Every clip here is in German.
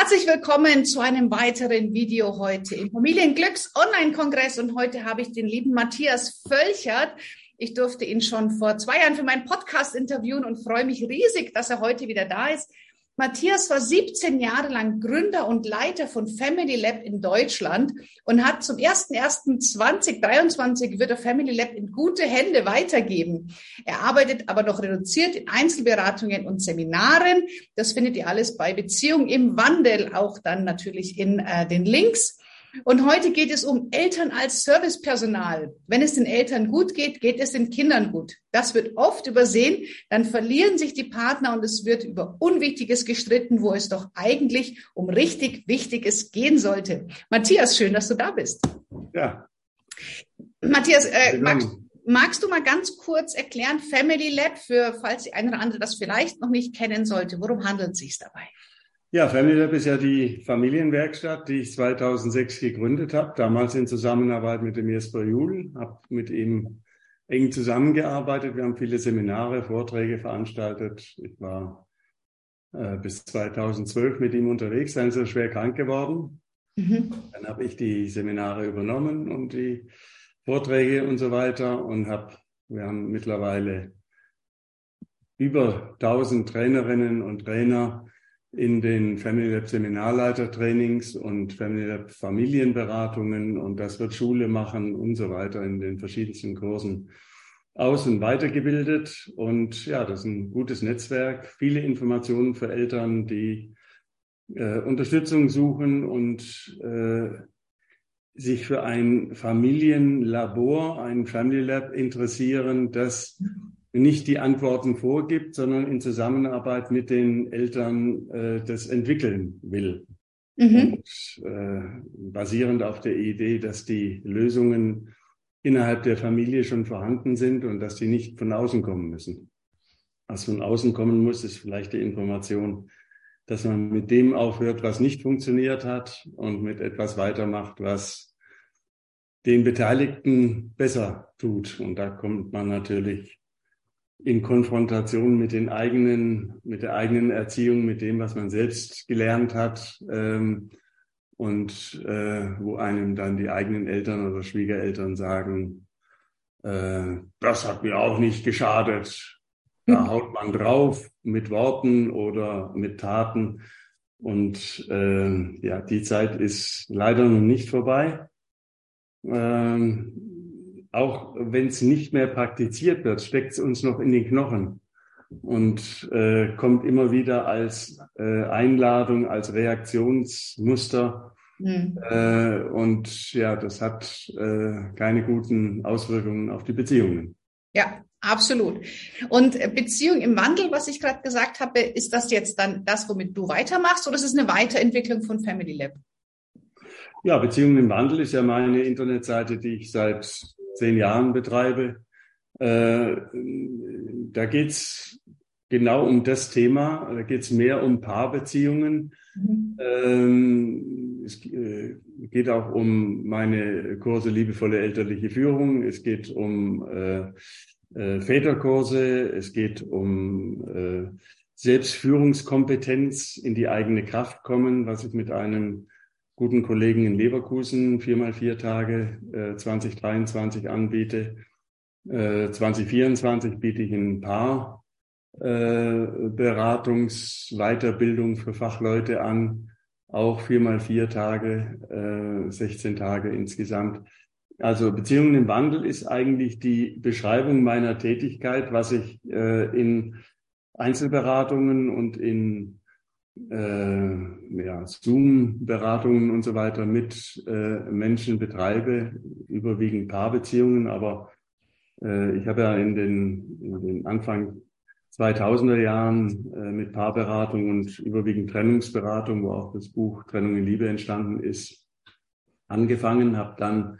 Herzlich willkommen zu einem weiteren Video heute im Familienglücks Online-Kongress. Und heute habe ich den lieben Matthias Völchert. Ich durfte ihn schon vor zwei Jahren für meinen Podcast interviewen und freue mich riesig, dass er heute wieder da ist. Matthias war 17 Jahre lang Gründer und Leiter von Family Lab in Deutschland und hat zum 01.01.2023 wird er Family Lab in gute Hände weitergeben. Er arbeitet aber noch reduziert in Einzelberatungen und Seminaren. Das findet ihr alles bei Beziehung im Wandel, auch dann natürlich in äh, den Links. Und heute geht es um Eltern als Servicepersonal. Wenn es den Eltern gut geht, geht es den Kindern gut. Das wird oft übersehen. Dann verlieren sich die Partner und es wird über Unwichtiges gestritten, wo es doch eigentlich um richtig Wichtiges gehen sollte. Matthias, schön, dass du da bist. Ja. Matthias, äh, magst, magst du mal ganz kurz erklären, Family Lab, für falls die eine oder andere das vielleicht noch nicht kennen sollte, worum handelt es sich dabei? Ja, Family Lab ist ja die Familienwerkstatt, die ich 2006 gegründet habe, damals in Zusammenarbeit mit dem Jesper Juhl, habe mit ihm eng zusammengearbeitet. Wir haben viele Seminare, Vorträge veranstaltet. Ich war äh, bis 2012 mit ihm unterwegs, dann ist er schwer krank geworden. Mhm. Dann habe ich die Seminare übernommen und die Vorträge und so weiter und habe, wir haben mittlerweile über 1000 Trainerinnen und Trainer in den Family Lab Seminarleitertrainings und Family Lab Familienberatungen und das wird Schule machen und so weiter in den verschiedensten Kursen aus- und weitergebildet. Und ja, das ist ein gutes Netzwerk, viele Informationen für Eltern, die äh, Unterstützung suchen und äh, sich für ein Familienlabor, ein Family Lab interessieren, das nicht die Antworten vorgibt, sondern in Zusammenarbeit mit den Eltern äh, das entwickeln will. Mhm. Und äh, basierend auf der Idee, dass die Lösungen innerhalb der Familie schon vorhanden sind und dass die nicht von außen kommen müssen. Was von außen kommen muss, ist vielleicht die Information, dass man mit dem aufhört, was nicht funktioniert hat und mit etwas weitermacht, was den Beteiligten besser tut. Und da kommt man natürlich in Konfrontation mit den eigenen, mit der eigenen Erziehung, mit dem, was man selbst gelernt hat ähm, und äh, wo einem dann die eigenen Eltern oder Schwiegereltern sagen, äh, das hat mir auch nicht geschadet. Da hm. haut man drauf mit Worten oder mit Taten. Und äh, ja, die Zeit ist leider noch nicht vorbei. Ähm, auch wenn es nicht mehr praktiziert wird, steckt es uns noch in den Knochen und äh, kommt immer wieder als äh, Einladung, als Reaktionsmuster. Mhm. Äh, und ja, das hat äh, keine guten Auswirkungen auf die Beziehungen. Ja, absolut. Und Beziehung im Wandel, was ich gerade gesagt habe, ist das jetzt dann das, womit du weitermachst, oder ist es eine Weiterentwicklung von Family Lab? Ja, Beziehungen im Wandel ist ja meine Internetseite, die ich seit zehn Jahren betreibe. Äh, da geht's genau um das Thema. Da geht's mehr um Paarbeziehungen. Mhm. Ähm, es äh, geht auch um meine Kurse liebevolle elterliche Führung. Es geht um äh, Väterkurse. Es geht um Selbstführungskompetenz in die eigene Kraft kommen, was ich mit einem guten Kollegen in Leverkusen viermal vier Tage äh, 2023 anbiete. Äh, 2024 biete ich ein paar äh, Beratungsweiterbildung für Fachleute an, auch viermal vier Tage, äh, 16 Tage insgesamt. Also Beziehungen im Wandel ist eigentlich die Beschreibung meiner Tätigkeit, was ich äh, in Einzelberatungen und in äh, ja, Zoom-Beratungen und so weiter mit äh, Menschen betreibe, überwiegend Paarbeziehungen, aber äh, ich habe ja in den, in den Anfang 2000er Jahren äh, mit Paarberatung und überwiegend Trennungsberatung, wo auch das Buch Trennung in Liebe entstanden ist, angefangen, habe dann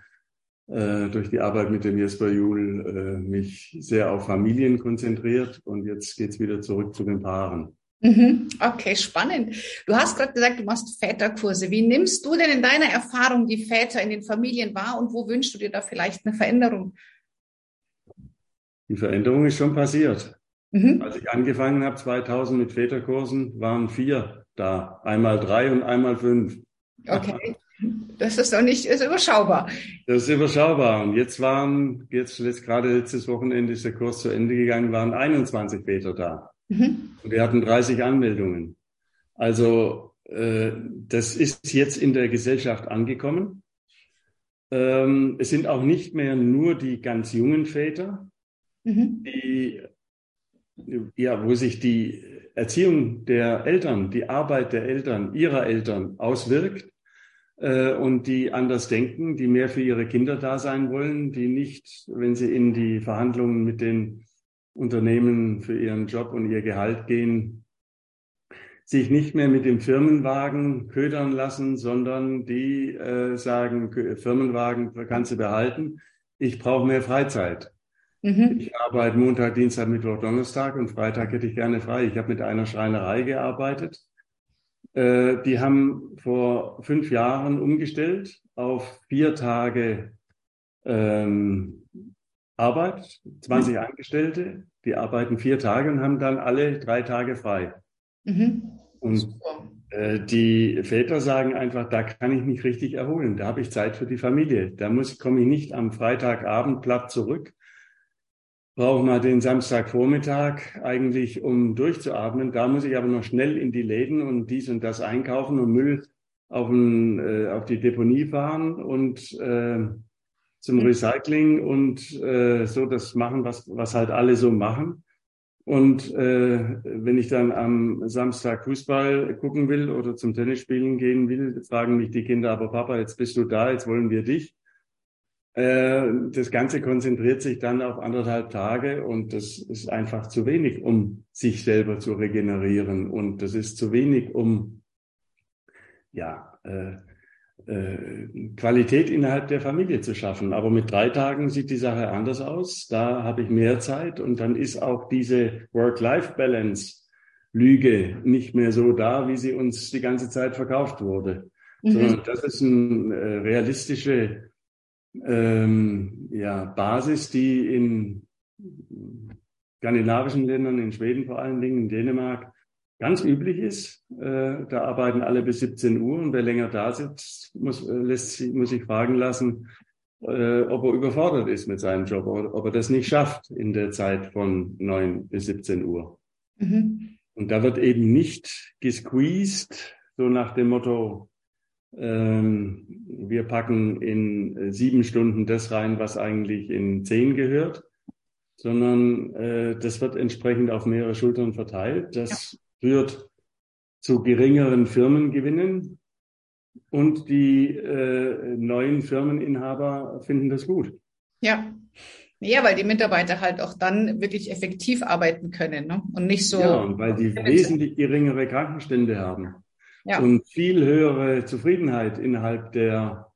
äh, durch die Arbeit mit dem Jesper Juhl äh, mich sehr auf Familien konzentriert und jetzt geht's wieder zurück zu den Paaren. Mhm. Okay, spannend. Du hast gerade gesagt, du machst Väterkurse. Wie nimmst du denn in deiner Erfahrung die Väter in den Familien wahr und wo wünschst du dir da vielleicht eine Veränderung? Die Veränderung ist schon passiert. Mhm. Als ich angefangen habe, 2000 mit Väterkursen, waren vier da. Einmal drei und einmal fünf. Okay. Das ist doch nicht, ist überschaubar. Das ist überschaubar. Und jetzt waren, jetzt, jetzt gerade letztes Wochenende ist der Kurs zu Ende gegangen, waren 21 Väter da. Mhm. Wir hatten 30 Anmeldungen. Also, äh, das ist jetzt in der Gesellschaft angekommen. Ähm, es sind auch nicht mehr nur die ganz jungen Väter, mhm. die, ja, wo sich die Erziehung der Eltern, die Arbeit der Eltern, ihrer Eltern auswirkt äh, und die anders denken, die mehr für ihre Kinder da sein wollen, die nicht, wenn sie in die Verhandlungen mit den Unternehmen für ihren Job und ihr Gehalt gehen, sich nicht mehr mit dem Firmenwagen ködern lassen, sondern die äh, sagen, Firmenwagen kannst du behalten, ich brauche mehr Freizeit. Mhm. Ich arbeite Montag, Dienstag, Mittwoch, Donnerstag und Freitag hätte ich gerne frei. Ich habe mit einer Schreinerei gearbeitet. Äh, die haben vor fünf Jahren umgestellt auf vier Tage ähm, Arbeit, 20 mhm. Angestellte, die arbeiten vier Tage und haben dann alle drei Tage frei. Mhm. Und äh, die Väter sagen einfach, da kann ich mich richtig erholen. Da habe ich Zeit für die Familie. Da muss, komme ich nicht am Freitagabend platt zurück. Brauche mal den Samstagvormittag eigentlich, um durchzuatmen. Da muss ich aber noch schnell in die Läden und dies und das einkaufen und Müll auf, ein, äh, auf die Deponie fahren und äh, zum Recycling und äh, so das machen, was, was halt alle so machen. Und äh, wenn ich dann am Samstag Fußball gucken will oder zum Tennis spielen gehen will, fragen mich die Kinder, aber Papa, jetzt bist du da, jetzt wollen wir dich. Äh, das Ganze konzentriert sich dann auf anderthalb Tage und das ist einfach zu wenig, um sich selber zu regenerieren. Und das ist zu wenig, um ja, äh, Qualität innerhalb der Familie zu schaffen. Aber mit drei Tagen sieht die Sache anders aus. Da habe ich mehr Zeit und dann ist auch diese Work-Life-Balance Lüge nicht mehr so da, wie sie uns die ganze Zeit verkauft wurde. Mhm. Sondern das ist eine äh, realistische ähm, ja, Basis, die in skandinavischen Ländern, in Schweden vor allen Dingen, in Dänemark, ganz üblich ist. Äh, da arbeiten alle bis 17 Uhr und wer länger da sitzt, muss, äh, lässt, muss sich fragen lassen, äh, ob er überfordert ist mit seinem Job oder ob er das nicht schafft in der Zeit von 9 bis 17 Uhr. Mhm. Und da wird eben nicht gesqueezed, so nach dem Motto, ähm, wir packen in sieben Stunden das rein, was eigentlich in zehn gehört, sondern äh, das wird entsprechend auf mehrere Schultern verteilt. Das führt zu geringeren Firmengewinnen und die äh, neuen Firmeninhaber finden das gut. Ja. Ja, weil die Mitarbeiter halt auch dann wirklich effektiv arbeiten können ne? und nicht so. Ja, und weil die wesentlich geringere Krankenstände haben ja. und viel höhere Zufriedenheit innerhalb der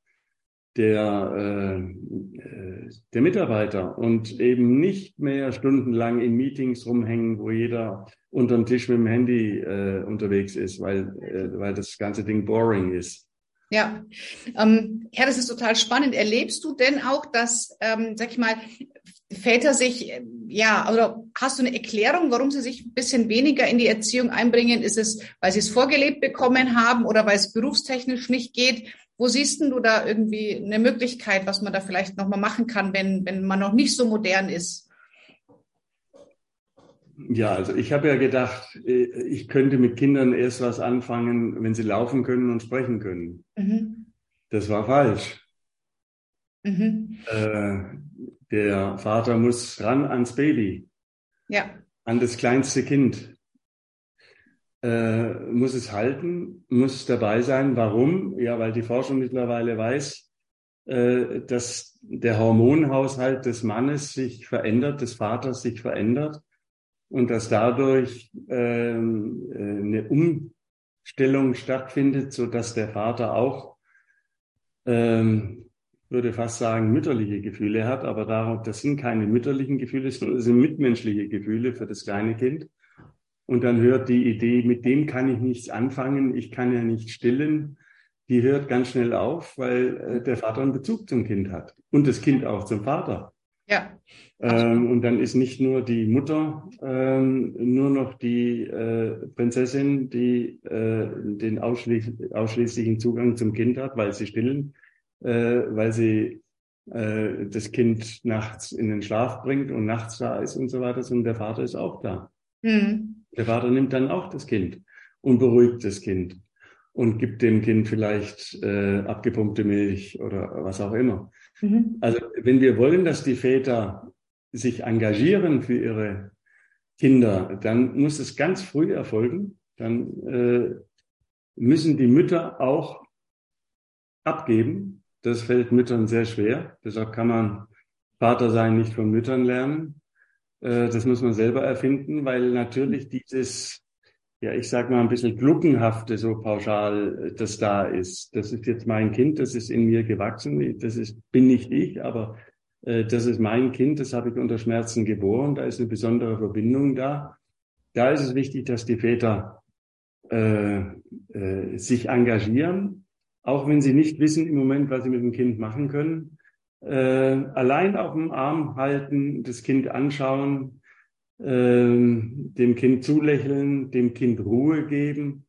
der, äh, der Mitarbeiter und eben nicht mehr stundenlang in Meetings rumhängen, wo jeder unter dem Tisch mit dem Handy äh, unterwegs ist, weil, äh, weil das ganze Ding boring ist. Ja, ähm, ja, das ist total spannend. Erlebst du denn auch, dass, ähm, sag ich mal, Väter sich, ja, oder hast du eine Erklärung, warum sie sich ein bisschen weniger in die Erziehung einbringen? Ist es, weil sie es vorgelebt bekommen haben oder weil es berufstechnisch nicht geht? Wo siehst du da irgendwie eine Möglichkeit, was man da vielleicht nochmal machen kann, wenn, wenn man noch nicht so modern ist? Ja, also ich habe ja gedacht, äh, ich könnte mit Kindern erst was anfangen, wenn sie laufen können und sprechen können. Mhm. Das war falsch. Mhm. Äh, der Vater muss ran ans Baby. Ja. An das kleinste Kind äh, muss es halten, muss dabei sein. Warum? Ja, weil die Forschung mittlerweile weiß, äh, dass der Hormonhaushalt des Mannes sich verändert, des Vaters sich verändert und dass dadurch ähm, äh, eine Umstellung stattfindet, so dass der Vater auch, ähm, würde fast sagen, mütterliche Gefühle hat, aber darum, das sind keine mütterlichen Gefühle, sondern das sind mitmenschliche Gefühle für das kleine Kind. Und dann hört die Idee, mit dem kann ich nichts anfangen, ich kann ja nicht stillen, die hört ganz schnell auf, weil äh, der Vater einen Bezug zum Kind hat und das Kind auch zum Vater. Ja. Ähm, und dann ist nicht nur die Mutter ähm, nur noch die äh, Prinzessin, die äh, den ausschließ ausschließlichen Zugang zum Kind hat, weil sie stillen, äh, weil sie äh, das Kind nachts in den Schlaf bringt und nachts da ist und so weiter, sondern der Vater ist auch da. Mhm. Der Vater nimmt dann auch das Kind und beruhigt das Kind und gibt dem Kind vielleicht äh, abgepumpte Milch oder was auch immer. Mhm. Also wenn wir wollen, dass die Väter sich engagieren für ihre Kinder, dann muss es ganz früh erfolgen. Dann äh, müssen die Mütter auch abgeben. Das fällt Müttern sehr schwer. Deshalb kann man Vater sein nicht von Müttern lernen. Äh, das muss man selber erfinden, weil natürlich dieses ja, ich sag mal ein bisschen Gluckenhafte so pauschal, äh, das da ist. Das ist jetzt mein Kind, das ist in mir gewachsen, das ist, bin nicht ich, aber äh, das ist mein Kind, das habe ich unter Schmerzen geboren, da ist eine besondere Verbindung da. Da ist es wichtig, dass die Väter äh, äh, sich engagieren, auch wenn sie nicht wissen im Moment, was sie mit dem Kind machen können. Äh, allein auf dem Arm halten, das Kind anschauen, ähm, dem Kind zulächeln, dem Kind Ruhe geben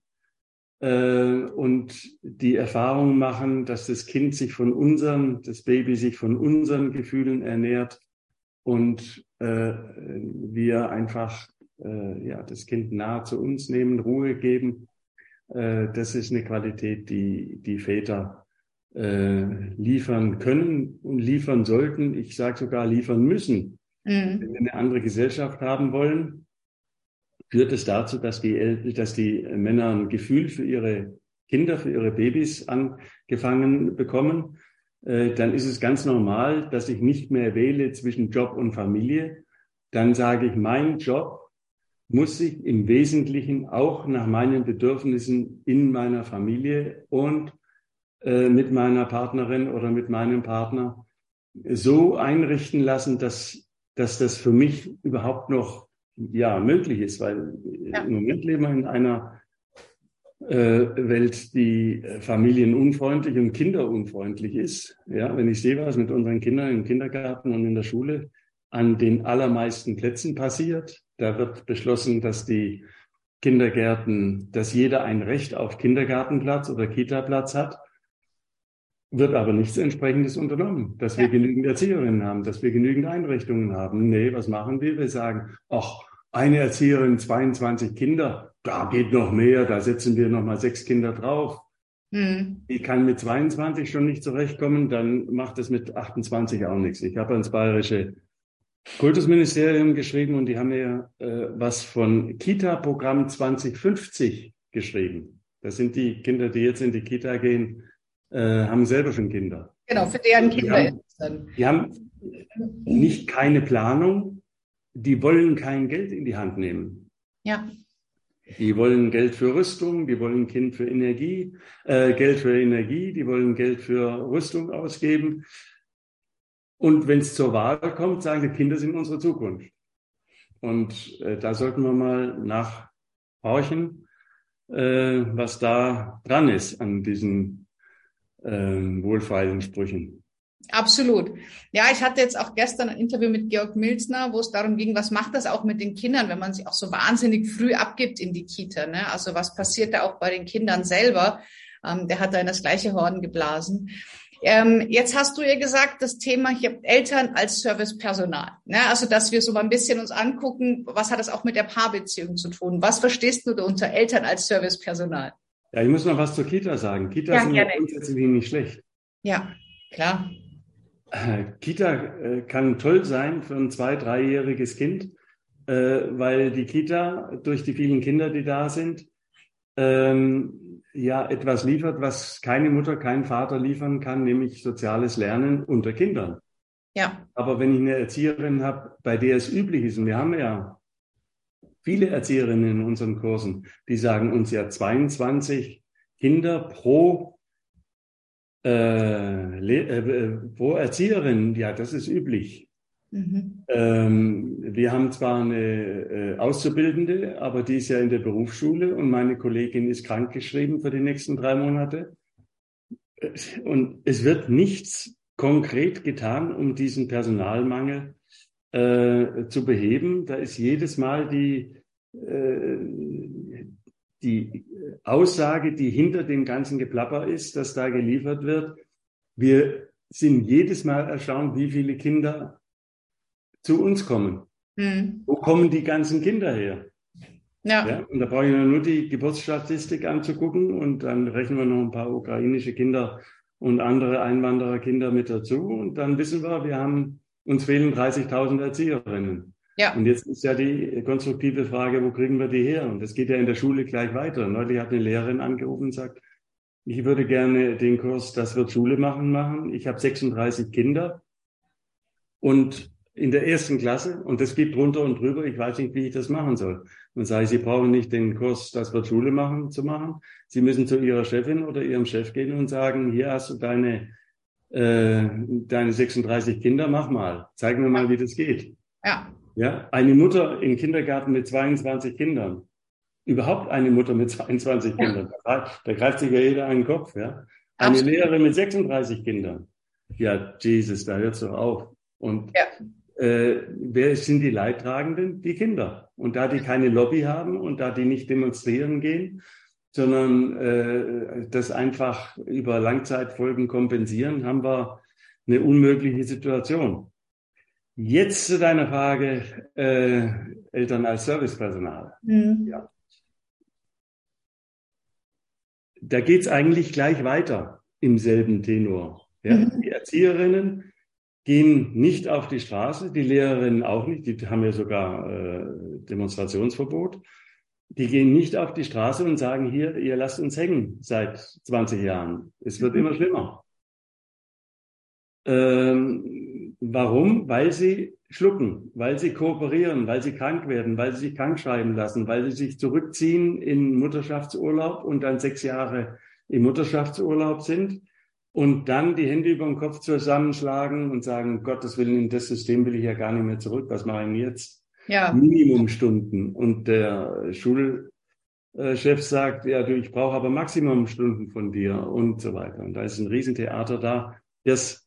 äh, und die Erfahrung machen, dass das Kind sich von unseren, das Baby sich von unseren Gefühlen ernährt und äh, wir einfach äh, ja das Kind nahe zu uns nehmen, Ruhe geben. Äh, das ist eine Qualität, die die Väter äh, liefern können und liefern sollten. Ich sage sogar liefern müssen Mhm. Wenn wir eine andere Gesellschaft haben wollen, führt es dazu, dass die, dass die Männer ein Gefühl für ihre Kinder, für ihre Babys angefangen bekommen. Äh, dann ist es ganz normal, dass ich nicht mehr wähle zwischen Job und Familie. Dann sage ich, mein Job muss sich im Wesentlichen auch nach meinen Bedürfnissen in meiner Familie und äh, mit meiner Partnerin oder mit meinem Partner so einrichten lassen, dass dass das für mich überhaupt noch ja möglich ist, weil ja. im Moment leben wir in einer äh, Welt, die äh, familienunfreundlich und kinderunfreundlich ist. Ja, wenn ich sehe, was mit unseren Kindern im Kindergarten und in der Schule an den allermeisten Plätzen passiert, da wird beschlossen, dass die Kindergärten, dass jeder ein Recht auf Kindergartenplatz oder Kitaplatz hat wird aber nichts entsprechendes unternommen, dass wir genügend Erzieherinnen haben, dass wir genügend Einrichtungen haben. Nee, was machen wir? Wir sagen, ach, eine Erzieherin, 22 Kinder, da geht noch mehr, da setzen wir noch mal sechs Kinder drauf. Hm. Ich kann mit 22 schon nicht zurechtkommen, dann macht es mit 28 auch nichts. Ich habe ans bayerische Kultusministerium geschrieben und die haben mir äh, was von Kita-Programm 2050 geschrieben. Das sind die Kinder, die jetzt in die Kita gehen, äh, haben selber schon Kinder. Genau, für deren Kinder die haben, ist dann. Die haben nicht keine Planung, die wollen kein Geld in die Hand nehmen. Ja. Die wollen Geld für Rüstung, die wollen Kind für Energie, äh, Geld für Energie, die wollen Geld für Rüstung ausgeben. Und wenn es zur Wahl kommt, sagen die Kinder sind unsere Zukunft. Und äh, da sollten wir mal nachhorchen, äh, was da dran ist an diesen ähm, wohlfeilen Sprüchen. Absolut. Ja, ich hatte jetzt auch gestern ein Interview mit Georg Milzner, wo es darum ging, was macht das auch mit den Kindern, wenn man sich auch so wahnsinnig früh abgibt in die Kita. Ne? Also was passiert da auch bei den Kindern selber? Ähm, der hat da in das gleiche Horn geblasen. Ähm, jetzt hast du ja gesagt, das Thema hier Eltern als Servicepersonal. Ne? Also, dass wir so mal ein bisschen uns angucken, was hat das auch mit der Paarbeziehung zu tun? Was verstehst du unter Eltern als Servicepersonal? Ja, ich muss noch was zur Kita sagen. Kita ja, sind ja grundsätzlich nicht schlecht. Ja, klar. Äh, Kita äh, kann toll sein für ein zwei-, dreijähriges Kind, äh, weil die Kita durch die vielen Kinder, die da sind, ähm, ja etwas liefert, was keine Mutter, kein Vater liefern kann, nämlich soziales Lernen unter Kindern. Ja. Aber wenn ich eine Erzieherin habe, bei der es üblich ist, und wir haben ja viele Erzieherinnen in unseren Kursen, die sagen uns ja 22 Kinder pro, äh, äh, pro Erzieherin. Ja, das ist üblich. Mhm. Ähm, wir haben zwar eine äh, Auszubildende, aber die ist ja in der Berufsschule und meine Kollegin ist krankgeschrieben für die nächsten drei Monate. Und es wird nichts konkret getan, um diesen Personalmangel äh, zu beheben. Da ist jedes Mal die, äh, die Aussage, die hinter dem ganzen Geplapper ist, dass da geliefert wird. Wir sind jedes Mal erstaunt, wie viele Kinder zu uns kommen. Mhm. Wo kommen die ganzen Kinder her? Ja. ja. Und da brauche ich nur die Geburtsstatistik anzugucken und dann rechnen wir noch ein paar ukrainische Kinder und andere Einwandererkinder mit dazu und dann wissen wir, wir haben uns fehlen 30.000 Erzieherinnen. Ja. Und jetzt ist ja die konstruktive Frage, wo kriegen wir die her? Und das geht ja in der Schule gleich weiter. Neulich hat eine Lehrerin angerufen und sagt, ich würde gerne den Kurs Das wird Schule machen machen. Ich habe 36 Kinder und in der ersten Klasse und das geht drunter und drüber. Ich weiß nicht, wie ich das machen soll. Und sage ich, Sie brauchen nicht den Kurs Das wird Schule machen zu machen. Sie müssen zu Ihrer Chefin oder Ihrem Chef gehen und sagen, hier hast du deine äh, deine 36 Kinder, mach mal. Zeig mir mal, wie das geht. Ja. Ja, eine Mutter im Kindergarten mit 22 Kindern. Überhaupt eine Mutter mit 22 ja. Kindern. Da, da, greift sich ja jeder einen Kopf, ja. Eine Absolut. Lehrerin mit 36 Kindern. Ja, Jesus, da hört's doch auf. Und ja. äh, wer sind die Leidtragenden? Die Kinder. Und da die keine Lobby haben und da die nicht demonstrieren gehen, sondern äh, das einfach über Langzeitfolgen kompensieren, haben wir eine unmögliche Situation. Jetzt zu deiner Frage, äh, Eltern als Servicepersonal. Mhm. Ja. Da geht's eigentlich gleich weiter im selben Tenor. Ja? Mhm. Die Erzieherinnen gehen nicht auf die Straße, die Lehrerinnen auch nicht, die haben ja sogar äh, Demonstrationsverbot. Die gehen nicht auf die Straße und sagen, hier, ihr lasst uns hängen seit 20 Jahren. Es wird immer schlimmer. Ähm, warum? Weil sie schlucken, weil sie kooperieren, weil sie krank werden, weil sie sich krank schreiben lassen, weil sie sich zurückziehen in Mutterschaftsurlaub und dann sechs Jahre im Mutterschaftsurlaub sind und dann die Hände über den Kopf zusammenschlagen und sagen, Gottes Willen, in das System will ich ja gar nicht mehr zurück. Was mache ich denn jetzt? ja. Minimumstunden. Und der Schulchef sagt, ja, du, ich brauche aber Maximumstunden von dir und so weiter. Und da ist ein Riesentheater da, das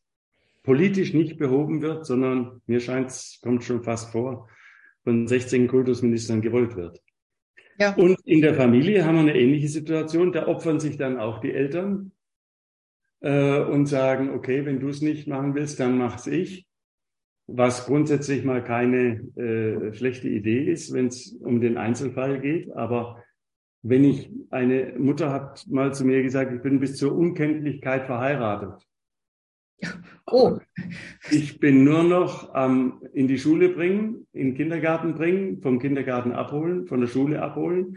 politisch nicht behoben wird, sondern mir scheint es, kommt schon fast vor, von 16 Kultusministern gewollt wird. Ja. Und in der Familie haben wir eine ähnliche Situation. Da opfern sich dann auch die Eltern äh, und sagen, okay, wenn du es nicht machen willst, dann mach's ich was grundsätzlich mal keine äh, schlechte Idee ist, wenn es um den Einzelfall geht. Aber wenn ich eine Mutter hat mal zu mir gesagt, ich bin bis zur Unkenntlichkeit verheiratet. Oh. Ich bin nur noch ähm, in die Schule bringen, in den Kindergarten bringen, vom Kindergarten abholen, von der Schule abholen,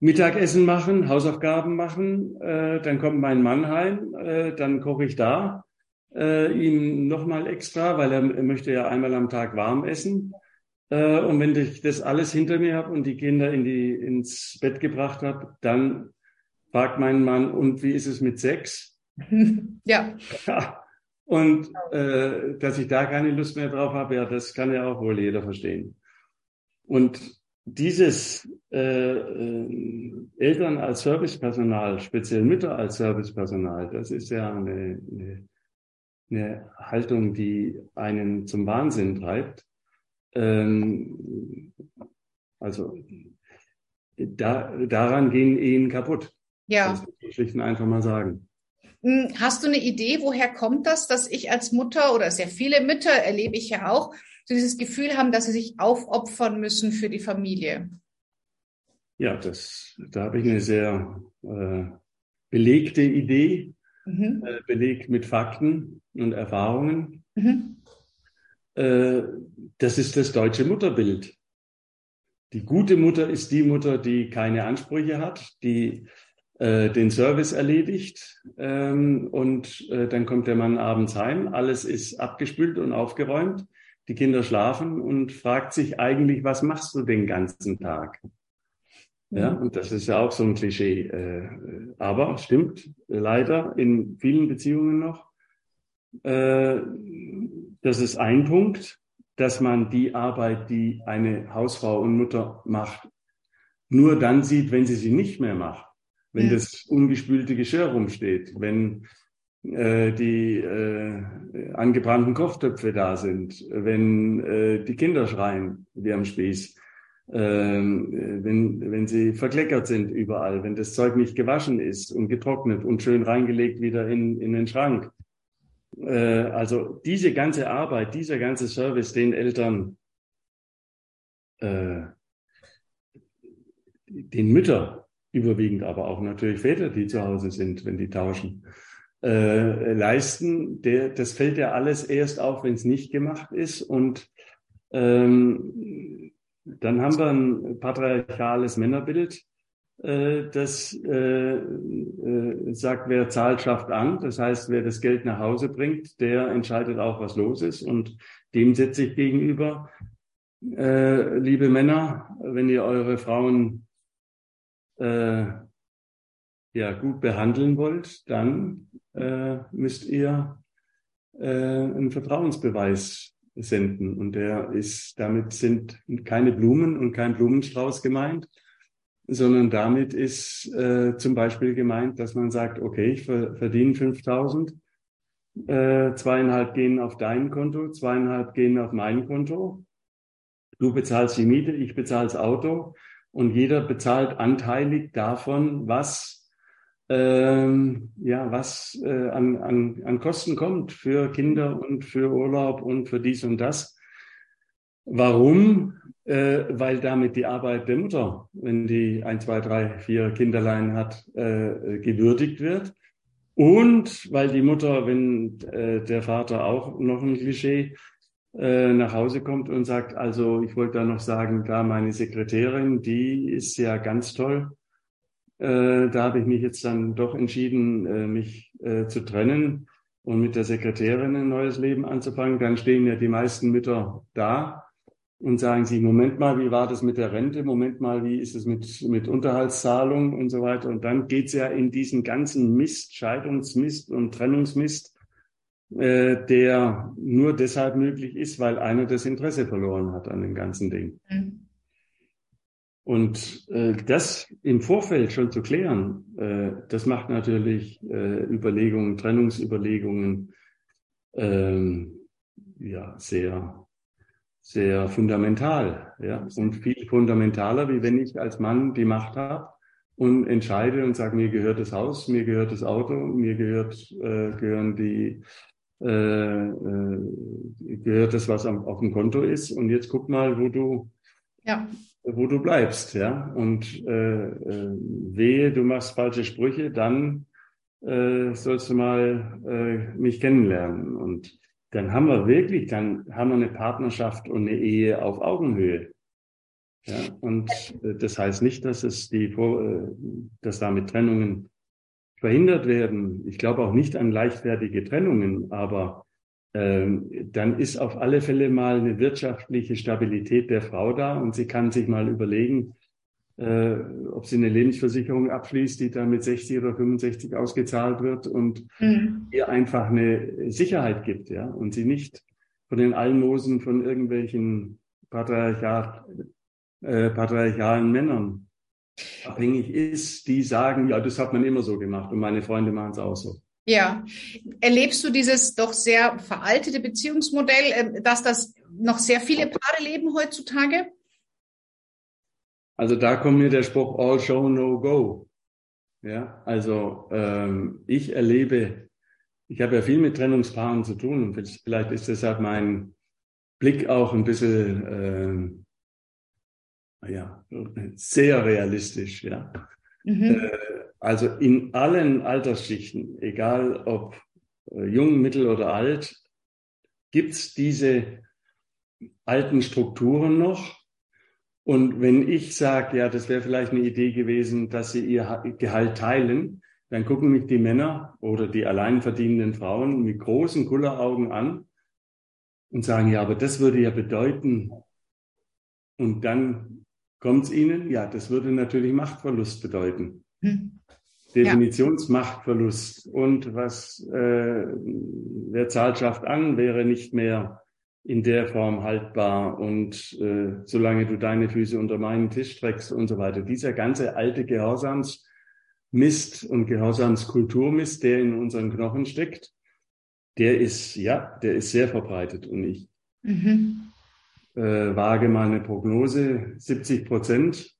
Mittagessen machen, Hausaufgaben machen, äh, dann kommt mein Mann heim, äh, dann koche ich da äh, ihm nochmal extra, weil er, er, möchte ja einmal am Tag warm essen. Äh, und wenn ich das alles hinter mir habe und die Kinder in die, ins Bett gebracht habe, dann fragt mein Mann, und wie ist es mit Sex? ja. ja. Und äh, dass ich da keine Lust mehr drauf habe, ja, das kann ja auch wohl jeder verstehen. Und dieses äh, äh, Eltern als Servicepersonal, speziell Mütter als Servicepersonal, das ist ja eine, eine eine Haltung, die einen zum Wahnsinn treibt. Ähm, also da, daran gehen Ehen kaputt. Ja. Das muss ich schlicht und einfach mal sagen. Hm, hast du eine Idee, woher kommt das, dass ich als Mutter oder sehr viele Mütter erlebe ich ja auch, so dieses Gefühl haben, dass sie sich aufopfern müssen für die Familie? Ja, das, da habe ich eine sehr äh, belegte Idee mhm. äh, belegt mit Fakten und Erfahrungen. Mhm. Äh, das ist das deutsche Mutterbild. Die gute Mutter ist die Mutter, die keine Ansprüche hat, die äh, den Service erledigt ähm, und äh, dann kommt der Mann abends heim, alles ist abgespült und aufgeräumt, die Kinder schlafen und fragt sich eigentlich, was machst du den ganzen Tag? Ja, mhm. und das ist ja auch so ein Klischee. Äh, aber stimmt leider in vielen Beziehungen noch. Äh, das ist ein Punkt, dass man die Arbeit, die eine Hausfrau und Mutter macht, nur dann sieht, wenn sie sie nicht mehr macht. Wenn ja. das ungespülte Geschirr rumsteht, wenn äh, die äh, angebrannten Kochtöpfe da sind, wenn äh, die Kinder schreien wie am Spieß, äh, wenn, wenn sie verkleckert sind überall, wenn das Zeug nicht gewaschen ist und getrocknet und schön reingelegt wieder in, in den Schrank. Äh, also diese ganze Arbeit, dieser ganze Service den Eltern, äh, den Mütter überwiegend, aber auch natürlich Väter, die zu Hause sind, wenn die tauschen, äh, leisten, der, das fällt ja alles erst auf, wenn es nicht gemacht ist. Und ähm, dann haben wir ein patriarchales Männerbild, äh, das äh, äh, sagt, wer zahlt, schafft an. Das heißt, wer das Geld nach Hause bringt, der entscheidet auch, was los ist. Und dem setze ich gegenüber, äh, liebe Männer, wenn ihr eure Frauen äh, ja gut behandeln wollt, dann äh, müsst ihr äh, einen Vertrauensbeweis senden. Und der ist, damit sind keine Blumen und kein Blumenstrauß gemeint, sondern damit ist äh, zum Beispiel gemeint, dass man sagt, okay, ich verdiene 5000, äh, zweieinhalb gehen auf dein Konto, zweieinhalb gehen auf mein Konto. Du bezahlst die Miete, ich bezahle das Auto und jeder bezahlt anteilig davon, was ähm, ja, was äh, an, an, an Kosten kommt für Kinder und für Urlaub und für dies und das. Warum? Äh, weil damit die Arbeit der Mutter, wenn die ein, zwei, drei, vier Kinderlein hat, äh, gewürdigt wird. Und weil die Mutter, wenn äh, der Vater auch noch ein Klischee äh, nach Hause kommt und sagt, also ich wollte da noch sagen, da meine Sekretärin, die ist ja ganz toll äh, da habe ich mich jetzt dann doch entschieden, äh, mich äh, zu trennen und mit der Sekretärin ein neues Leben anzufangen. Dann stehen ja die meisten Mütter da und sagen sich, Moment mal, wie war das mit der Rente? Moment mal, wie ist es mit, mit Unterhaltszahlung und so weiter? Und dann geht's ja in diesen ganzen Mist, Scheidungsmist und Trennungsmist, äh, der nur deshalb möglich ist, weil einer das Interesse verloren hat an dem ganzen Ding. Mhm. Und äh, das im Vorfeld schon zu klären, äh, das macht natürlich äh, Überlegungen, Trennungsüberlegungen ähm, ja sehr sehr fundamental, ja und viel fundamentaler, wie wenn ich als Mann die Macht habe und entscheide und sage, mir gehört das Haus, mir gehört das Auto, mir gehört äh, gehören die gehört das, was am, auf dem Konto ist. Und jetzt guck mal, wo du ja wo du bleibst, ja. Und äh, äh, wehe, du machst falsche Sprüche, dann äh, sollst du mal äh, mich kennenlernen. Und dann haben wir wirklich, dann haben wir eine Partnerschaft und eine Ehe auf Augenhöhe. Ja, und äh, das heißt nicht, dass es die, äh, dass damit Trennungen verhindert werden. Ich glaube auch nicht an leichtfertige Trennungen, aber ähm, dann ist auf alle Fälle mal eine wirtschaftliche Stabilität der Frau da und sie kann sich mal überlegen, äh, ob sie eine Lebensversicherung abschließt, die dann mit 60 oder 65 ausgezahlt wird und mhm. ihr einfach eine Sicherheit gibt, ja, und sie nicht von den Almosen von irgendwelchen patriarchal, äh, patriarchalen Männern abhängig ist, die sagen, ja, das hat man immer so gemacht und meine Freunde machen es auch so. Ja. Erlebst du dieses doch sehr veraltete Beziehungsmodell, ähm, dass das noch sehr viele Paare leben heutzutage? Also da kommt mir der Spruch All Show No Go. Ja, also ähm, ich erlebe, ich habe ja viel mit Trennungspaaren zu tun und vielleicht ist deshalb mein Blick auch ein bisschen äh, ja, sehr realistisch, ja. Mhm. Äh, also in allen Altersschichten, egal ob äh, jung, mittel oder alt, gibt's diese alten Strukturen noch. Und wenn ich sage, ja, das wäre vielleicht eine Idee gewesen, dass sie ihr Gehalt teilen, dann gucken mich die Männer oder die alleinverdienenden Frauen mit großen Kulleraugen an und sagen, ja, aber das würde ja bedeuten, und dann kommt's ihnen, ja, das würde natürlich Machtverlust bedeuten. Hm. Definitionsmachtverlust und was äh, wer zahlt schafft an, wäre nicht mehr in der Form haltbar und äh, solange du deine Füße unter meinen Tisch streckst und so weiter. Dieser ganze alte Gehorsamsmodus, Mist und Gehorsamskulturmist, der in unseren Knochen steckt, der ist, ja, der ist sehr verbreitet. Und ich mhm. Äh, wage mal eine Prognose, 70 Prozent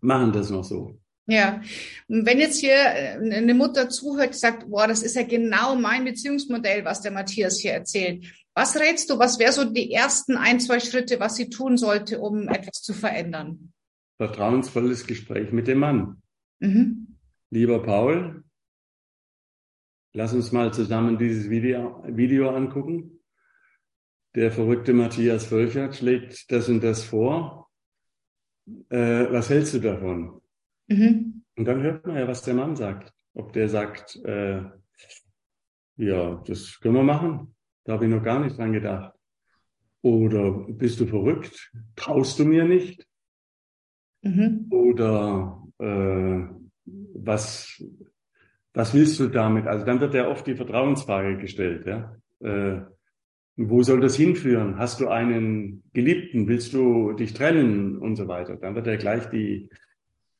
machen das noch so. Ja, und wenn jetzt hier äh, eine Mutter zuhört, sagt, boah, das ist ja genau mein Beziehungsmodell, was der Matthias hier erzählt. Was rätst du, was wäre so die ersten ein, zwei Schritte, was sie tun sollte, um etwas zu verändern? Vertrauensvolles Gespräch mit dem Mann. Mhm. Lieber Paul, lass uns mal zusammen dieses Video, Video angucken. Der verrückte Matthias Völchert schlägt das und das vor. Äh, was hältst du davon? Mhm. Und dann hört man ja, was der Mann sagt. Ob der sagt, äh, ja, das können wir machen. Da habe ich noch gar nicht dran gedacht. Oder bist du verrückt? Traust du mir nicht? Mhm. Oder äh, was, was willst du damit? Also dann wird ja oft die Vertrauensfrage gestellt. Ja? Äh, wo soll das hinführen? Hast du einen Geliebten? Willst du dich trennen? Und so weiter. Dann wird ja gleich die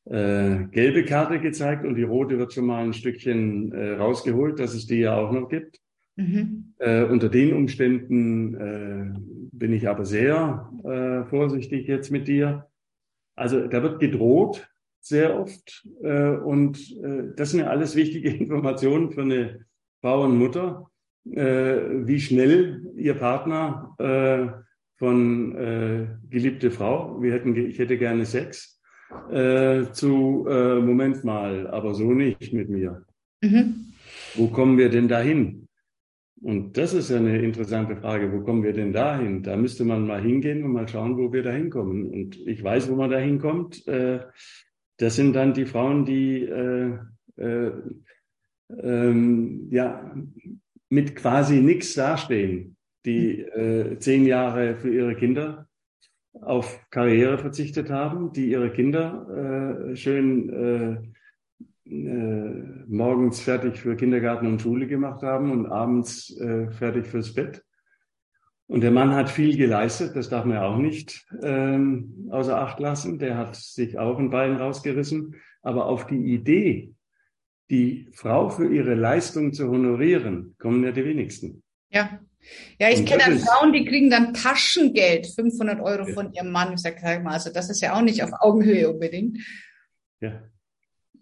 äh, gelbe Karte gezeigt und die rote wird schon mal ein Stückchen äh, rausgeholt, dass es die ja auch noch gibt. Mhm. Äh, unter den Umständen äh, bin ich aber sehr äh, vorsichtig jetzt mit dir. Also da wird gedroht sehr oft äh, und äh, das sind ja alles wichtige Informationen für eine Frau und Mutter, äh, wie schnell ihr Partner äh, von äh, geliebte Frau, wir hätten, ich hätte gerne Sex, äh, zu, äh, Moment mal, aber so nicht mit mir. Mhm. Wo kommen wir denn dahin? Und das ist ja eine interessante Frage. Wo kommen wir denn dahin? Da müsste man mal hingehen und mal schauen, wo wir da hinkommen. Und ich weiß, wo man da hinkommt. Äh, das sind dann die Frauen, die äh, äh, ähm, ja mit quasi nichts dastehen, die äh, zehn Jahre für ihre Kinder auf Karriere verzichtet haben, die ihre Kinder äh, schön äh, äh, morgens fertig für Kindergarten und Schule gemacht haben und abends äh, fertig fürs Bett. Und der Mann hat viel geleistet, das darf man ja auch nicht ähm, außer Acht lassen. Der hat sich auch ein Bein rausgerissen. Aber auf die Idee, die Frau für ihre Leistung zu honorieren, kommen ja die wenigsten. Ja. Ja, ich kenne dann Frauen, die kriegen dann Taschengeld, 500 Euro ja. von ihrem Mann. Ich sage, sag mal, also das ist ja auch nicht auf Augenhöhe unbedingt. Ja.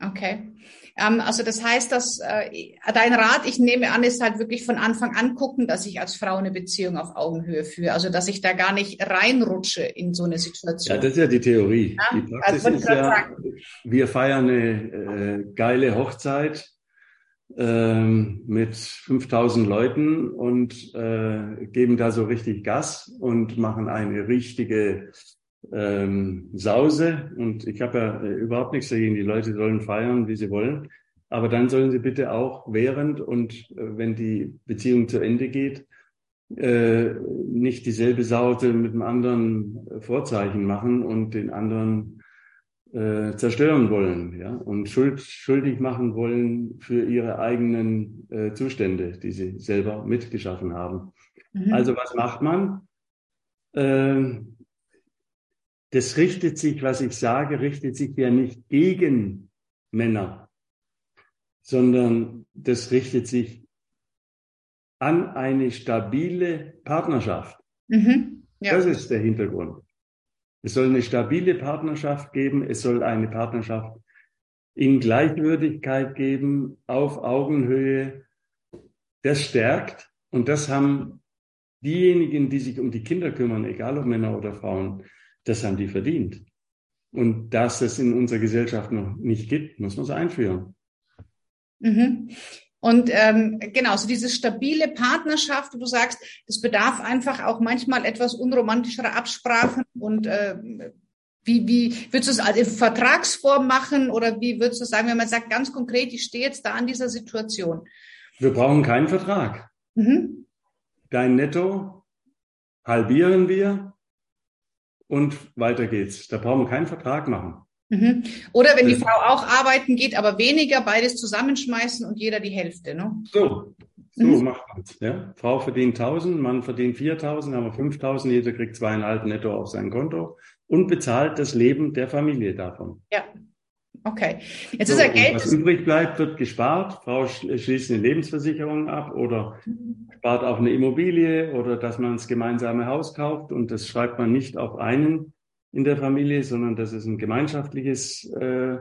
Okay. Ähm, also das heißt, dass äh, dein Rat, ich nehme an, ist halt wirklich von Anfang an gucken, dass ich als Frau eine Beziehung auf Augenhöhe führe. Also dass ich da gar nicht reinrutsche in so eine Situation. Ja, das ist ja die Theorie. Ja? Die Praxis also, ist ja, sagen. wir feiern eine äh, geile Hochzeit ähm, mit 5000 Leuten und äh, geben da so richtig Gas und machen eine richtige ähm, Sause. Und ich habe ja äh, überhaupt nichts dagegen. Die Leute sollen feiern, wie sie wollen. Aber dann sollen sie bitte auch während und äh, wenn die Beziehung zu Ende geht, äh, nicht dieselbe Saute mit einem anderen Vorzeichen machen und den anderen äh, zerstören wollen ja, und schuld, schuldig machen wollen für ihre eigenen äh, Zustände, die sie selber mitgeschaffen haben. Mhm. Also was macht man? Äh, das richtet sich, was ich sage, richtet sich ja nicht gegen Männer, sondern das richtet sich an eine stabile Partnerschaft. Mhm. Ja. Das ist der Hintergrund. Es soll eine stabile Partnerschaft geben. Es soll eine Partnerschaft in Gleichwürdigkeit geben, auf Augenhöhe. Das stärkt. Und das haben diejenigen, die sich um die Kinder kümmern, egal ob Männer oder Frauen, das haben die verdient. Und dass es in unserer Gesellschaft noch nicht gibt, muss man es einführen. Mhm. Und ähm, genau, so diese stabile Partnerschaft, wo du sagst, das bedarf einfach auch manchmal etwas unromantischerer Absprachen und äh, wie, wie würdest du es also in Vertragsform machen oder wie würdest du sagen, wenn man sagt ganz konkret, ich stehe jetzt da an dieser Situation? Wir brauchen keinen Vertrag. Mhm. Dein Netto halbieren wir und weiter geht's. Da brauchen wir keinen Vertrag machen. Mhm. Oder wenn die Frau auch arbeiten geht, aber weniger, beides zusammenschmeißen und jeder die Hälfte, ne? So, so mhm. macht man es. Ja? Frau verdient 1000, Mann verdient 4000, haben wir 5000, jeder kriegt zweieinhalb netto auf sein Konto und bezahlt das Leben der Familie davon. Ja. Okay. Jetzt so, ist ja Geld. Was übrig bleibt, wird gespart. Frau schließt eine Lebensversicherung ab oder spart auf eine Immobilie oder dass man das gemeinsame Haus kauft und das schreibt man nicht auf einen in der Familie, sondern das ist ein gemeinschaftliches, äh, äh,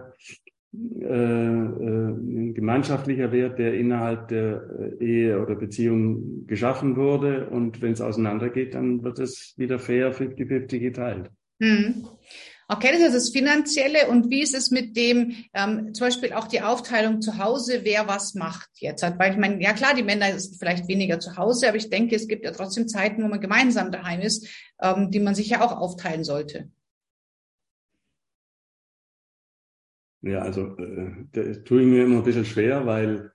äh, ein gemeinschaftlicher Wert, der innerhalb der äh, Ehe oder Beziehung geschaffen wurde. Und wenn es auseinandergeht, dann wird es wieder fair 50-50 geteilt. Hm. Okay, das ist das Finanzielle. Und wie ist es mit dem, ähm, zum Beispiel auch die Aufteilung zu Hause, wer was macht jetzt? Weil ich meine, ja klar, die Männer sind vielleicht weniger zu Hause, aber ich denke, es gibt ja trotzdem Zeiten, wo man gemeinsam daheim ist, ähm, die man sich ja auch aufteilen sollte. Ja, also äh, das tue ich mir immer ein bisschen schwer, weil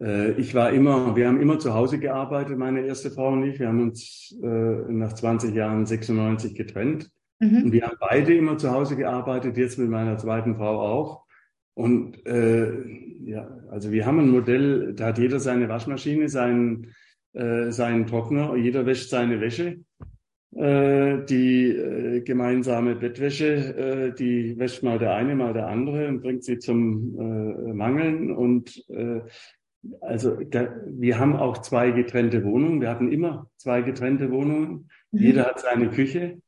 äh, ich war immer, wir haben immer zu Hause gearbeitet, meine erste Frau und ich. Wir haben uns äh, nach 20 Jahren 96 getrennt. Mhm. Und wir haben beide immer zu Hause gearbeitet, jetzt mit meiner zweiten Frau auch. Und äh, ja, also wir haben ein Modell, da hat jeder seine Waschmaschine, seinen, äh, seinen Trockner, jeder wäscht seine Wäsche. Äh, die äh, gemeinsame Bettwäsche, äh, die wäscht mal der eine, mal der andere und bringt sie zum äh, Mangeln. Und äh, also da, wir haben auch zwei getrennte Wohnungen. Wir hatten immer zwei getrennte Wohnungen. Mhm. Jeder hat seine Küche.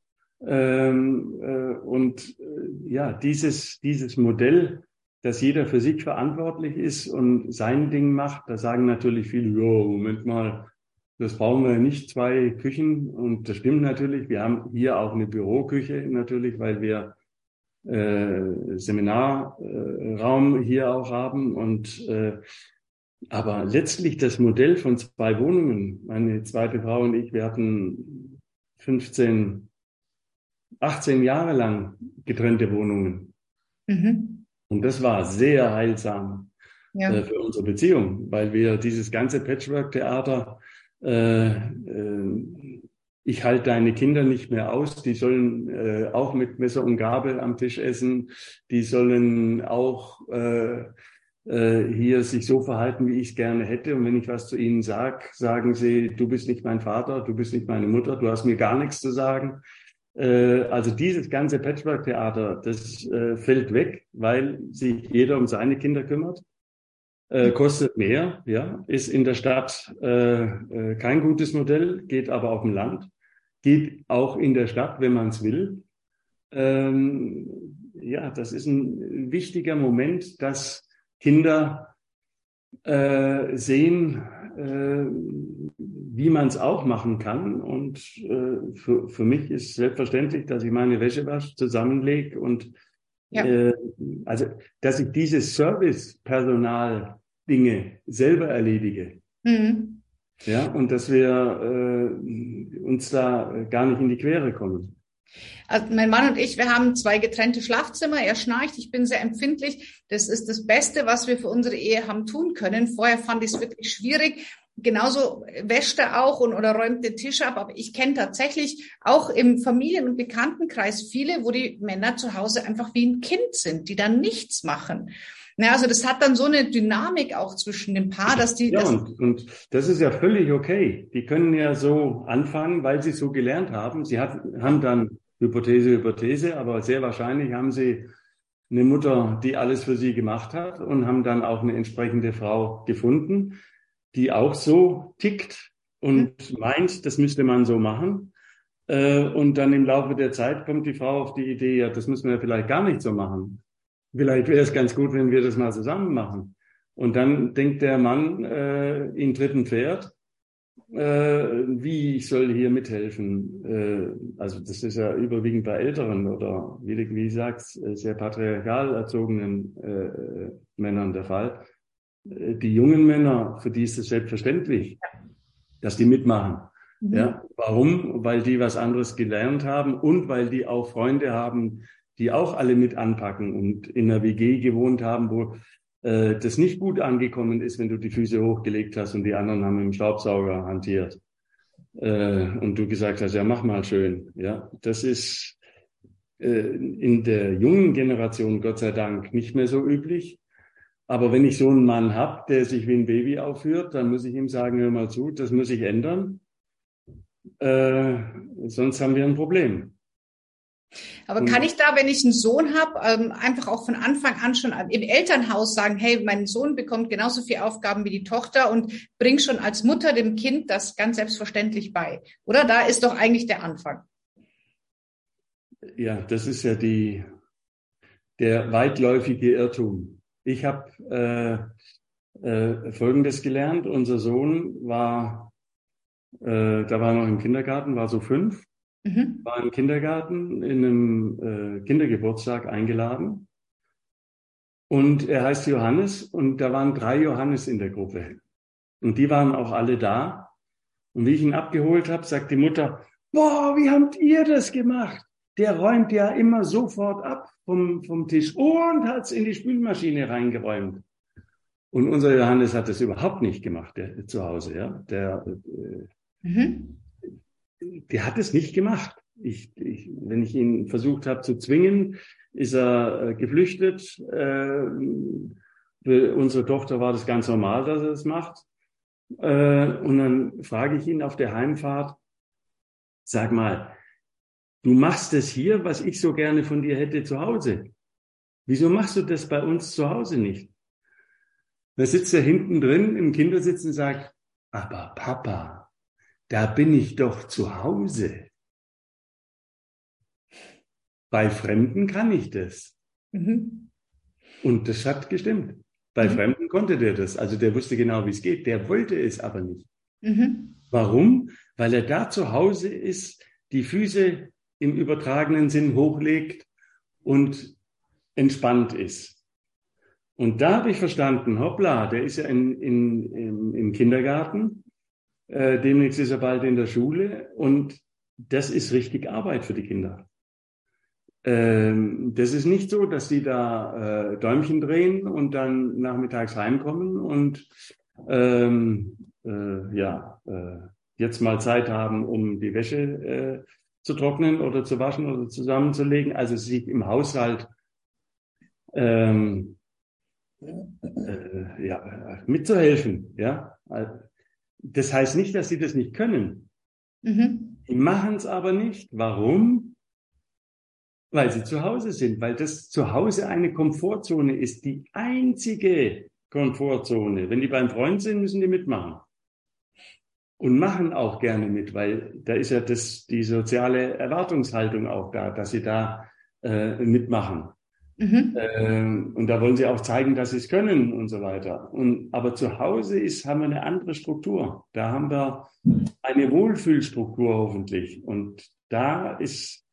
Ähm, äh, und äh, ja, dieses, dieses Modell, dass jeder für sich verantwortlich ist und sein Ding macht, da sagen natürlich viele, ja, Moment mal, das brauchen wir nicht, zwei Küchen. Und das stimmt natürlich. Wir haben hier auch eine Büroküche natürlich, weil wir äh, Seminarraum hier auch haben. Und äh, aber letztlich das Modell von zwei Wohnungen, meine zweite Frau und ich, wir hatten 15 18 Jahre lang getrennte Wohnungen. Mhm. Und das war sehr heilsam ja. äh, für unsere Beziehung, weil wir dieses ganze Patchwork-Theater, äh, äh, ich halte deine Kinder nicht mehr aus, die sollen äh, auch mit Messer und Gabel am Tisch essen, die sollen auch äh, äh, hier sich so verhalten, wie ich es gerne hätte. Und wenn ich was zu ihnen sage, sagen sie, du bist nicht mein Vater, du bist nicht meine Mutter, du hast mir gar nichts zu sagen. Äh, also dieses ganze Patchwork-Theater, das äh, fällt weg, weil sich jeder um seine Kinder kümmert. Äh, kostet mehr, ja, ist in der Stadt äh, kein gutes Modell, geht aber auf dem Land, geht auch in der Stadt, wenn man es will. Ähm, ja, das ist ein wichtiger Moment, dass Kinder äh, sehen, äh, wie man es auch machen kann. Und äh, für, für mich ist selbstverständlich, dass ich meine Wäsche wasche, zusammenlege und ja. äh, also, dass ich dieses Service-Personal-Dinge selber erledige. Mhm. Ja, und dass wir äh, uns da gar nicht in die Quere kommen. Also mein Mann und ich, wir haben zwei getrennte Schlafzimmer. Er schnarcht, ich bin sehr empfindlich. Das ist das Beste, was wir für unsere Ehe haben tun können. Vorher fand ich es wirklich schwierig. Genauso wäscht er auch und oder räumt den Tisch ab. Aber ich kenne tatsächlich auch im Familien- und Bekanntenkreis viele, wo die Männer zu Hause einfach wie ein Kind sind, die dann nichts machen. Ja, also das hat dann so eine Dynamik auch zwischen dem Paar, dass die. Ja, und, und das ist ja völlig okay. Die können ja so anfangen, weil sie so gelernt haben. Sie hat, haben dann Hypothese, Hypothese, aber sehr wahrscheinlich haben sie eine Mutter, die alles für sie gemacht hat und haben dann auch eine entsprechende Frau gefunden, die auch so tickt und meint, das müsste man so machen. Äh, und dann im Laufe der Zeit kommt die Frau auf die Idee, ja, das müssen wir vielleicht gar nicht so machen. Vielleicht wäre es ganz gut, wenn wir das mal zusammen machen. Und dann denkt der Mann äh, in dritten Pferd, äh, wie ich soll hier mithelfen. Äh, also das ist ja überwiegend bei Älteren oder wie wie sagst, äh, sehr patriarchal erzogenen äh, Männern der Fall. Die jungen Männer, für die ist es selbstverständlich, dass die mitmachen. Mhm. Ja, warum? Weil die was anderes gelernt haben und weil die auch Freunde haben, die auch alle mit anpacken und in der WG gewohnt haben, wo äh, das nicht gut angekommen ist, wenn du die Füße hochgelegt hast und die anderen haben dem Staubsauger hantiert. Äh, und du gesagt hast, ja, mach mal schön. Ja, das ist äh, in der jungen Generation Gott sei Dank nicht mehr so üblich. Aber wenn ich so einen Mann habe, der sich wie ein Baby aufführt, dann muss ich ihm sagen, hör mal zu, das muss ich ändern. Äh, sonst haben wir ein Problem. Aber kann ich da, wenn ich einen Sohn habe, ähm, einfach auch von Anfang an schon im Elternhaus sagen, hey, mein Sohn bekommt genauso viele Aufgaben wie die Tochter und bring schon als Mutter dem Kind das ganz selbstverständlich bei? Oder da ist doch eigentlich der Anfang. Ja, das ist ja die, der weitläufige Irrtum. Ich habe äh, äh, Folgendes gelernt. Unser Sohn war, äh, da war noch im Kindergarten, war so fünf Mhm. War im Kindergarten in einem äh, Kindergeburtstag eingeladen. Und er heißt Johannes und da waren drei Johannes in der Gruppe. Und die waren auch alle da. Und wie ich ihn abgeholt habe, sagt die Mutter, boah, wie habt ihr das gemacht? Der räumt ja immer sofort ab vom, vom Tisch und hat's in die Spülmaschine reingeräumt. Und unser Johannes hat das überhaupt nicht gemacht, der zu Hause, ja. Der, äh, mhm der hat es nicht gemacht. Ich, ich, wenn ich ihn versucht habe zu zwingen, ist er äh, geflüchtet. Äh, für unsere Tochter war das ganz normal, dass er es macht. Äh, und dann frage ich ihn auf der Heimfahrt, sag mal, du machst es hier, was ich so gerne von dir hätte zu Hause. Wieso machst du das bei uns zu Hause nicht? Da sitzt er hinten drin im Kindersitz und sagt, aber Papa, da bin ich doch zu Hause. Bei Fremden kann ich das. Mhm. Und das hat gestimmt. Bei mhm. Fremden konnte der das. Also der wusste genau, wie es geht. Der wollte es aber nicht. Mhm. Warum? Weil er da zu Hause ist, die Füße im übertragenen Sinn hochlegt und entspannt ist. Und da habe ich verstanden, hoppla, der ist ja in, in, im, im Kindergarten äh, demnächst ist er bald in der Schule und das ist richtig Arbeit für die Kinder. Ähm, das ist nicht so, dass die da äh, Däumchen drehen und dann nachmittags heimkommen und ähm, äh, ja, äh, jetzt mal Zeit haben, um die Wäsche äh, zu trocknen oder zu waschen oder zusammenzulegen. Also sich im Haushalt ähm, äh, ja, mitzuhelfen. Ja, das heißt nicht, dass sie das nicht können. Mhm. Die machen es aber nicht. Warum? Weil sie zu Hause sind, weil das zu Hause eine Komfortzone ist, die einzige Komfortzone. Wenn die beim Freund sind, müssen die mitmachen. Und machen auch gerne mit, weil da ist ja das, die soziale Erwartungshaltung auch da, dass sie da äh, mitmachen. Mhm. Ähm, und da wollen sie auch zeigen, dass sie es können und so weiter. Und, aber zu Hause ist, haben wir eine andere Struktur. Da haben wir eine Wohlfühlstruktur hoffentlich. Und da ist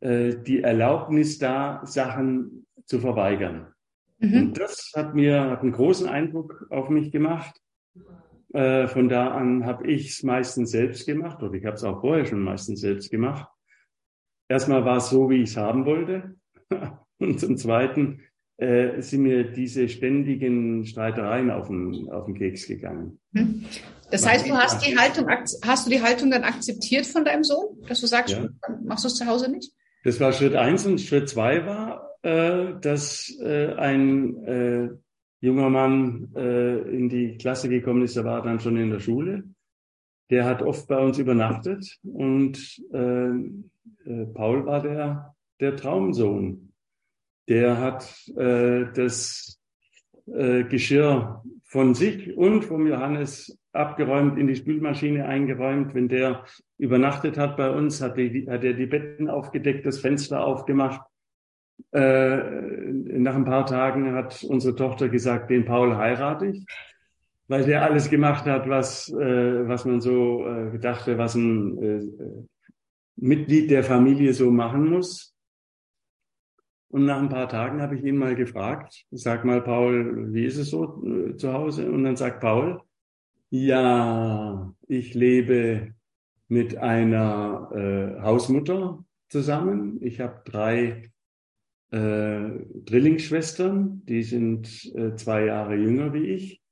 äh, die Erlaubnis da, Sachen zu verweigern. Mhm. Und das hat mir hat einen großen Eindruck auf mich gemacht. Äh, von da an habe ich es meistens selbst gemacht oder ich habe es auch vorher schon meistens selbst gemacht. Erstmal war es so, wie ich es haben wollte. Und zum Zweiten äh, sind mir diese ständigen Streitereien auf den, auf den Keks gegangen. Hm. Das heißt, du hast die Haltung, hast du die Haltung dann akzeptiert von deinem Sohn, dass du sagst, ja. machst du es zu Hause nicht? Das war Schritt eins und Schritt zwei war, äh, dass äh, ein äh, junger Mann äh, in die Klasse gekommen ist, der war dann schon in der Schule. Der hat oft bei uns übernachtet und äh, äh, Paul war der, der Traumsohn der hat äh, das äh, Geschirr von sich und vom Johannes abgeräumt, in die Spülmaschine eingeräumt. Wenn der übernachtet hat bei uns, hat, die, hat er die Betten aufgedeckt, das Fenster aufgemacht. Äh, nach ein paar Tagen hat unsere Tochter gesagt, den Paul heirate ich, weil der alles gemacht hat, was, äh, was man so äh, dachte, was ein äh, Mitglied der Familie so machen muss. Und nach ein paar Tagen habe ich ihn mal gefragt, sag mal, Paul, wie ist es so äh, zu Hause? Und dann sagt Paul, ja, ich lebe mit einer äh, Hausmutter zusammen. Ich habe drei äh, Drillingsschwestern, die sind äh, zwei Jahre jünger wie ich.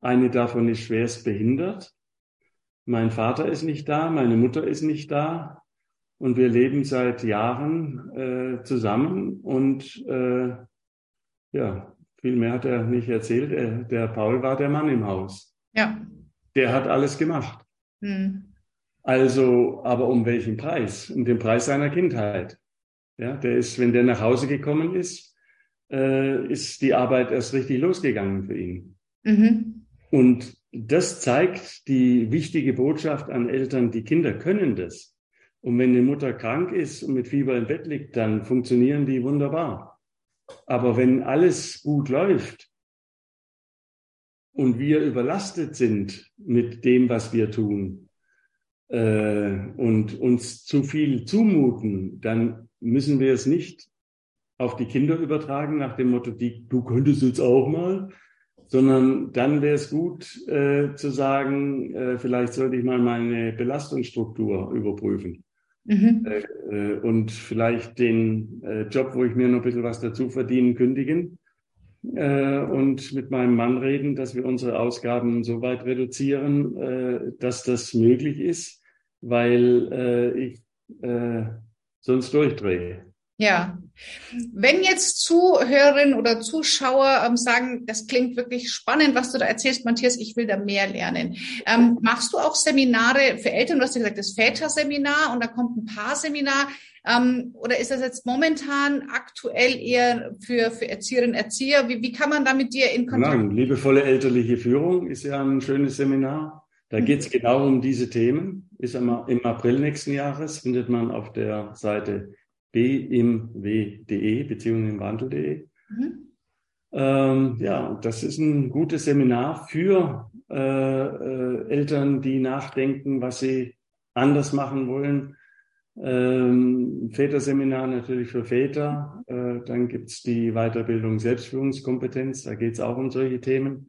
Eine davon ist schwerst behindert. Mein Vater ist nicht da, meine Mutter ist nicht da. Und wir leben seit Jahren äh, zusammen und äh, ja, viel mehr hat er nicht erzählt. Er, der Paul war der Mann im Haus. Ja. Der hat alles gemacht. Hm. Also, aber um welchen Preis? Um den Preis seiner Kindheit. Ja, der ist, wenn der nach Hause gekommen ist, äh, ist die Arbeit erst richtig losgegangen für ihn. Mhm. Und das zeigt die wichtige Botschaft an Eltern, die Kinder können das. Und wenn eine Mutter krank ist und mit Fieber im Bett liegt, dann funktionieren die wunderbar. Aber wenn alles gut läuft und wir überlastet sind mit dem, was wir tun äh, und uns zu viel zumuten, dann müssen wir es nicht auf die Kinder übertragen nach dem Motto, die, du könntest jetzt auch mal, sondern dann wäre es gut äh, zu sagen, äh, vielleicht sollte ich mal meine Belastungsstruktur überprüfen. Mhm. Äh, äh, und vielleicht den äh, Job, wo ich mir noch ein bisschen was dazu verdienen, kündigen äh, und mit meinem Mann reden, dass wir unsere Ausgaben so weit reduzieren, äh, dass das möglich ist, weil äh, ich äh, sonst durchdrehe. Ja. Wenn jetzt Zuhörerinnen oder Zuschauer ähm, sagen, das klingt wirklich spannend, was du da erzählst, Matthias, ich will da mehr lernen. Ähm, machst du auch Seminare für Eltern? Du hast ja gesagt, das Väterseminar und da kommt ein Paarseminar. Ähm, oder ist das jetzt momentan aktuell eher für, für Erzieherinnen, Erzieher? Wie, wie kann man da mit dir in Kontakt? Nein, liebevolle elterliche Führung ist ja ein schönes Seminar. Da geht es mhm. genau um diese Themen. Ist im April nächsten Jahres, findet man auf der Seite bimw.de beziehungsweise im Wandel.de. Mhm. Ähm, ja, das ist ein gutes Seminar für äh, äh, Eltern, die nachdenken, was sie anders machen wollen. Ähm, Väterseminar natürlich für Väter. Äh, dann gibt's die Weiterbildung Selbstführungskompetenz. Da geht's auch um solche Themen,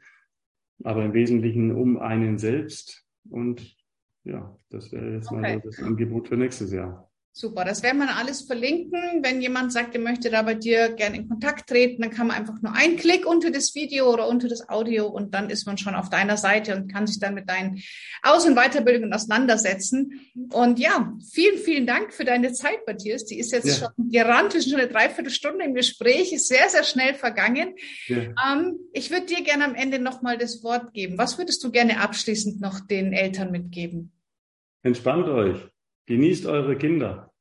aber im Wesentlichen um einen selbst. Und ja, das wäre jetzt okay. mal das Angebot für nächstes Jahr. Super, das werden wir alles verlinken. Wenn jemand sagt, er möchte da bei dir gerne in Kontakt treten, dann kann man einfach nur einen Klick unter das Video oder unter das Audio und dann ist man schon auf deiner Seite und kann sich dann mit deinen Aus- und Weiterbildungen auseinandersetzen. Und ja, vielen, vielen Dank für deine Zeit, Matthias. Die ist jetzt ja. schon gerannt, schon eine Dreiviertelstunde im Gespräch, ist sehr, sehr schnell vergangen. Ja. Ähm, ich würde dir gerne am Ende nochmal das Wort geben. Was würdest du gerne abschließend noch den Eltern mitgeben? Entspannt euch. Genießt eure Kinder.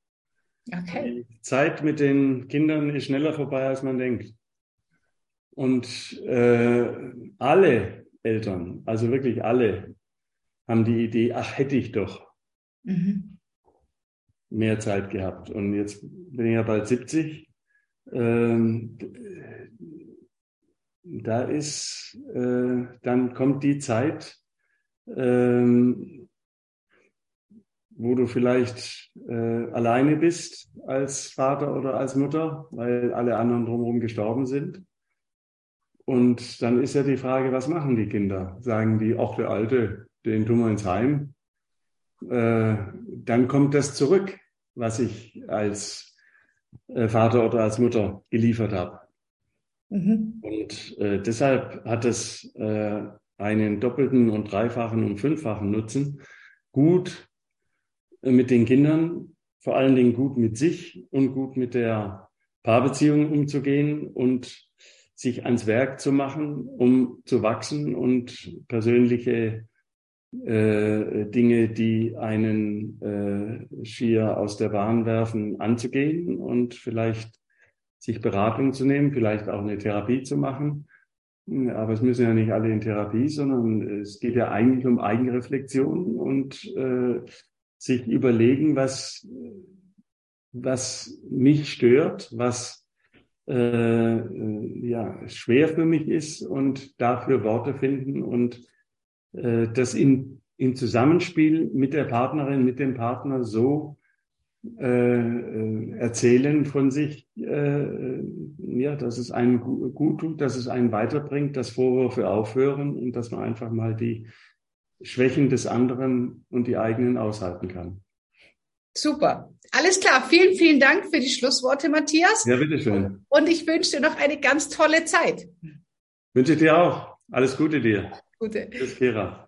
Okay. Die Zeit mit den Kindern ist schneller vorbei, als man denkt. Und äh, alle Eltern, also wirklich alle, haben die Idee, ach, hätte ich doch mhm. mehr Zeit gehabt. Und jetzt bin ich ja bald 70. Ähm, da ist, äh, dann kommt die Zeit, ähm, wo du vielleicht äh, alleine bist als Vater oder als Mutter, weil alle anderen drumherum gestorben sind. Und dann ist ja die Frage, was machen die Kinder? Sagen die, ach, der Alte, den tun wir ins Heim. Äh, dann kommt das zurück, was ich als äh, Vater oder als Mutter geliefert habe. Mhm. Und äh, deshalb hat es äh, einen doppelten und dreifachen und fünffachen Nutzen, gut mit den Kindern, vor allen Dingen gut mit sich und gut mit der Paarbeziehung umzugehen und sich ans Werk zu machen, um zu wachsen und persönliche äh, Dinge, die einen äh, schier aus der Bahn werfen, anzugehen und vielleicht sich Beratung zu nehmen, vielleicht auch eine Therapie zu machen. Aber es müssen ja nicht alle in Therapie, sondern es geht ja eigentlich um Eigenreflexion und äh, sich überlegen, was, was mich stört, was äh, ja, schwer für mich ist und dafür Worte finden und äh, das in, im Zusammenspiel mit der Partnerin, mit dem Partner so äh, erzählen von sich, äh, ja, dass es einen gut tut, dass es einen weiterbringt, dass Vorwürfe aufhören und dass man einfach mal die Schwächen des anderen und die eigenen aushalten kann. Super. Alles klar. Vielen, vielen Dank für die Schlussworte, Matthias. Ja, bitteschön. Und ich wünsche dir noch eine ganz tolle Zeit. Wünsche ich dir auch. Alles Gute dir. Gute. Tschüss, Kira.